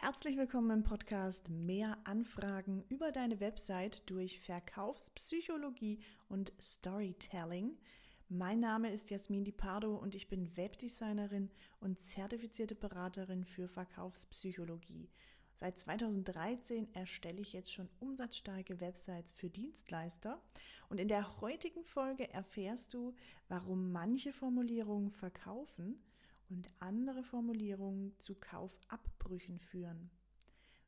Herzlich willkommen im Podcast Mehr Anfragen über deine Website durch Verkaufspsychologie und Storytelling. Mein Name ist Jasmin Di Pardo und ich bin Webdesignerin und zertifizierte Beraterin für Verkaufspsychologie. Seit 2013 erstelle ich jetzt schon umsatzstarke Websites für Dienstleister und in der heutigen Folge erfährst du, warum manche Formulierungen verkaufen und andere Formulierungen zu Kaufabbrüchen führen.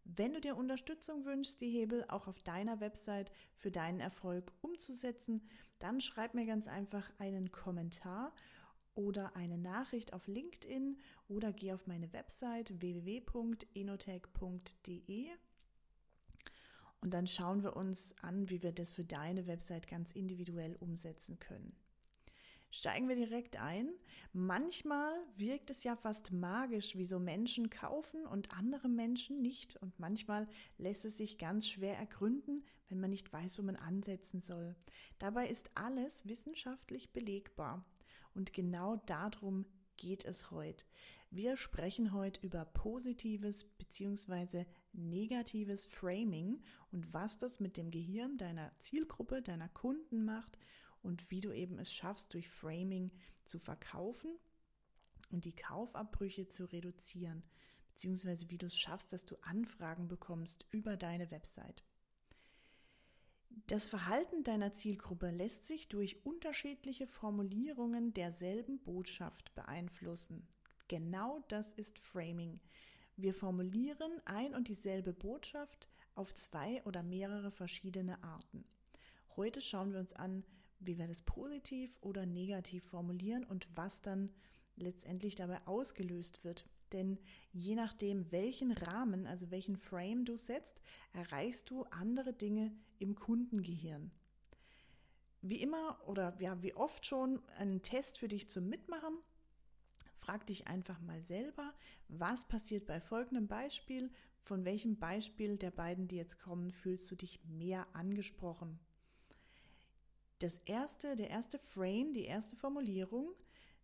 Wenn du dir Unterstützung wünschst, die Hebel auch auf deiner Website für deinen Erfolg umzusetzen, dann schreib mir ganz einfach einen Kommentar oder eine Nachricht auf LinkedIn oder geh auf meine Website www.enotech.de und dann schauen wir uns an, wie wir das für deine Website ganz individuell umsetzen können. Steigen wir direkt ein. Manchmal wirkt es ja fast magisch, wie so Menschen kaufen und andere Menschen nicht. Und manchmal lässt es sich ganz schwer ergründen, wenn man nicht weiß, wo man ansetzen soll. Dabei ist alles wissenschaftlich belegbar. Und genau darum geht es heute. Wir sprechen heute über positives bzw. negatives Framing und was das mit dem Gehirn deiner Zielgruppe, deiner Kunden macht und wie du eben es schaffst, durch Framing zu verkaufen und die Kaufabbrüche zu reduzieren, beziehungsweise wie du es schaffst, dass du Anfragen bekommst über deine Website. Das Verhalten deiner Zielgruppe lässt sich durch unterschiedliche Formulierungen derselben Botschaft beeinflussen. Genau das ist Framing. Wir formulieren ein und dieselbe Botschaft auf zwei oder mehrere verschiedene Arten. Heute schauen wir uns an, wie wir das positiv oder negativ formulieren und was dann letztendlich dabei ausgelöst wird. Denn je nachdem, welchen Rahmen, also welchen Frame du setzt, erreichst du andere Dinge im Kundengehirn. Wie immer oder ja, wie oft schon ein Test für dich zum Mitmachen. Frag dich einfach mal selber, was passiert bei folgendem Beispiel? Von welchem Beispiel der beiden, die jetzt kommen, fühlst du dich mehr angesprochen? Das erste, der erste Frame, die erste Formulierung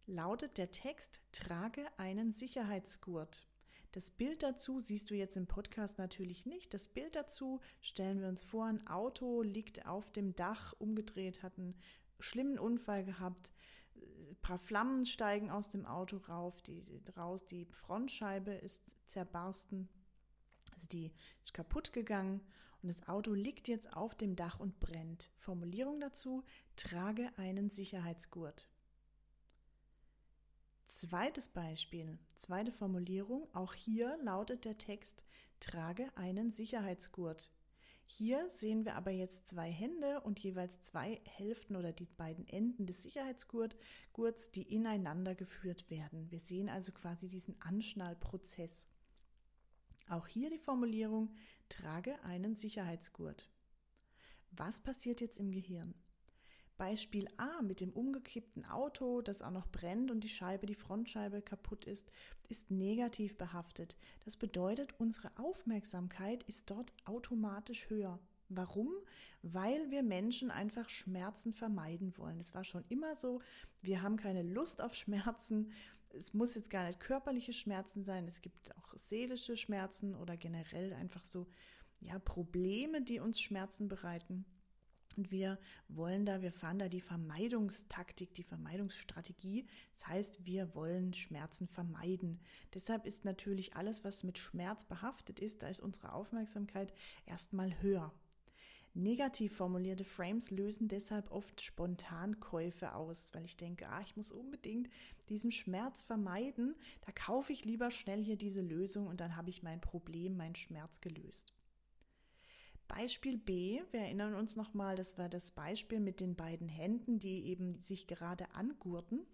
lautet der Text, trage einen Sicherheitsgurt. Das Bild dazu siehst du jetzt im Podcast natürlich nicht. Das Bild dazu stellen wir uns vor, ein Auto liegt auf dem Dach, umgedreht, hat einen schlimmen Unfall gehabt, ein paar Flammen steigen aus dem Auto rauf, die, raus, die Frontscheibe ist zerbarsten, also die ist kaputt gegangen und das Auto liegt jetzt auf dem Dach und brennt. Formulierung dazu, trage einen Sicherheitsgurt. Zweites Beispiel, zweite Formulierung, auch hier lautet der Text, trage einen Sicherheitsgurt. Hier sehen wir aber jetzt zwei Hände und jeweils zwei Hälften oder die beiden Enden des Sicherheitsgurts, die ineinander geführt werden. Wir sehen also quasi diesen Anschnallprozess. Auch hier die Formulierung, trage einen Sicherheitsgurt. Was passiert jetzt im Gehirn? Beispiel A mit dem umgekippten Auto, das auch noch brennt und die Scheibe, die Frontscheibe kaputt ist, ist negativ behaftet. Das bedeutet, unsere Aufmerksamkeit ist dort automatisch höher. Warum? Weil wir Menschen einfach Schmerzen vermeiden wollen. Das war schon immer so. Wir haben keine Lust auf Schmerzen. Es muss jetzt gar nicht körperliche Schmerzen sein. Es gibt auch seelische Schmerzen oder generell einfach so, ja, Probleme, die uns Schmerzen bereiten. Und wir wollen da, wir fahren da die Vermeidungstaktik, die Vermeidungsstrategie. Das heißt, wir wollen Schmerzen vermeiden. Deshalb ist natürlich alles, was mit Schmerz behaftet ist, da ist unsere Aufmerksamkeit erstmal höher. Negativ formulierte Frames lösen deshalb oft Spontankäufe aus, weil ich denke, ah, ich muss unbedingt diesen Schmerz vermeiden. Da kaufe ich lieber schnell hier diese Lösung und dann habe ich mein Problem, meinen Schmerz gelöst. Beispiel B, wir erinnern uns nochmal, das war das Beispiel mit den beiden Händen, die eben sich gerade angurten.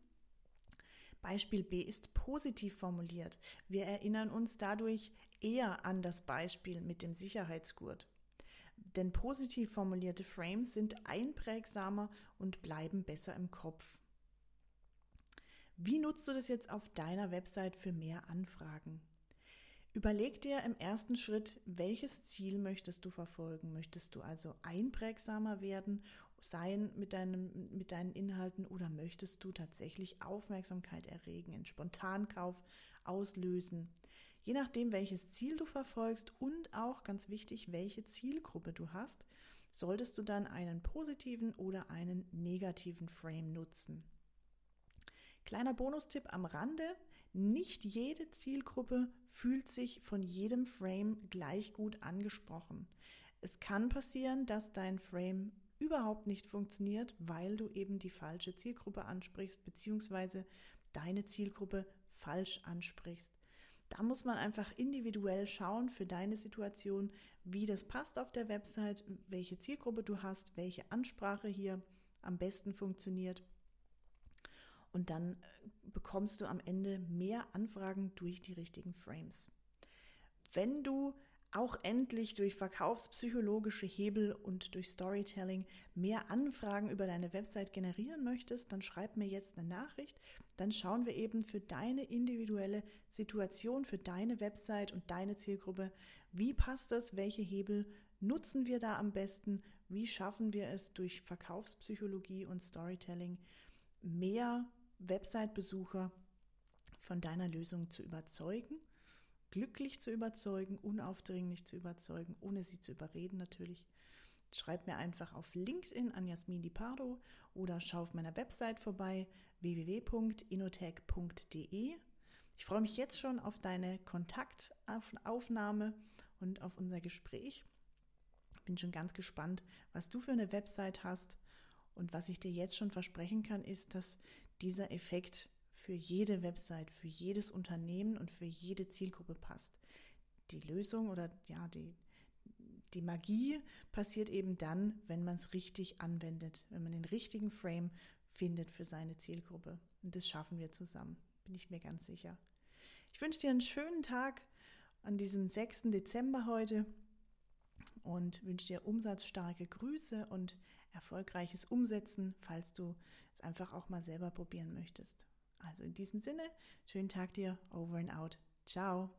Beispiel B ist positiv formuliert. Wir erinnern uns dadurch eher an das Beispiel mit dem Sicherheitsgurt. Denn positiv formulierte Frames sind einprägsamer und bleiben besser im Kopf. Wie nutzt du das jetzt auf deiner Website für mehr Anfragen? Überleg dir im ersten Schritt, welches Ziel möchtest du verfolgen? Möchtest du also einprägsamer werden, sein mit, deinem, mit deinen Inhalten oder möchtest du tatsächlich Aufmerksamkeit erregen, einen Spontankauf auslösen? Je nachdem, welches Ziel du verfolgst und auch ganz wichtig, welche Zielgruppe du hast, solltest du dann einen positiven oder einen negativen Frame nutzen. Kleiner Bonustipp am Rande. Nicht jede Zielgruppe fühlt sich von jedem Frame gleich gut angesprochen. Es kann passieren, dass dein Frame überhaupt nicht funktioniert, weil du eben die falsche Zielgruppe ansprichst, beziehungsweise deine Zielgruppe falsch ansprichst. Da muss man einfach individuell schauen für deine Situation, wie das passt auf der Website, welche Zielgruppe du hast, welche Ansprache hier am besten funktioniert. Und dann äh, bekommst du am Ende mehr Anfragen durch die richtigen Frames. Wenn du auch endlich durch verkaufspsychologische Hebel und durch Storytelling mehr Anfragen über deine Website generieren möchtest, dann schreib mir jetzt eine Nachricht. Dann schauen wir eben für deine individuelle Situation, für deine Website und deine Zielgruppe, wie passt das, welche Hebel nutzen wir da am besten, wie schaffen wir es durch Verkaufspsychologie und Storytelling mehr Website-Besucher von deiner Lösung zu überzeugen glücklich zu überzeugen, unaufdringlich zu überzeugen, ohne sie zu überreden natürlich. Schreib mir einfach auf LinkedIn an Jasmin Di Pardo oder schau auf meiner Website vorbei www.inotech.de. Ich freue mich jetzt schon auf deine Kontaktaufnahme und auf unser Gespräch. Bin schon ganz gespannt, was du für eine Website hast. Und was ich dir jetzt schon versprechen kann, ist, dass dieser Effekt für jede Website, für jedes Unternehmen und für jede Zielgruppe passt. Die Lösung oder ja, die, die Magie passiert eben dann, wenn man es richtig anwendet, wenn man den richtigen Frame findet für seine Zielgruppe. Und das schaffen wir zusammen, bin ich mir ganz sicher. Ich wünsche dir einen schönen Tag an diesem 6. Dezember heute und wünsche dir umsatzstarke Grüße und erfolgreiches Umsetzen, falls du es einfach auch mal selber probieren möchtest. Also in diesem Sinne, schönen Tag dir, over and out. Ciao.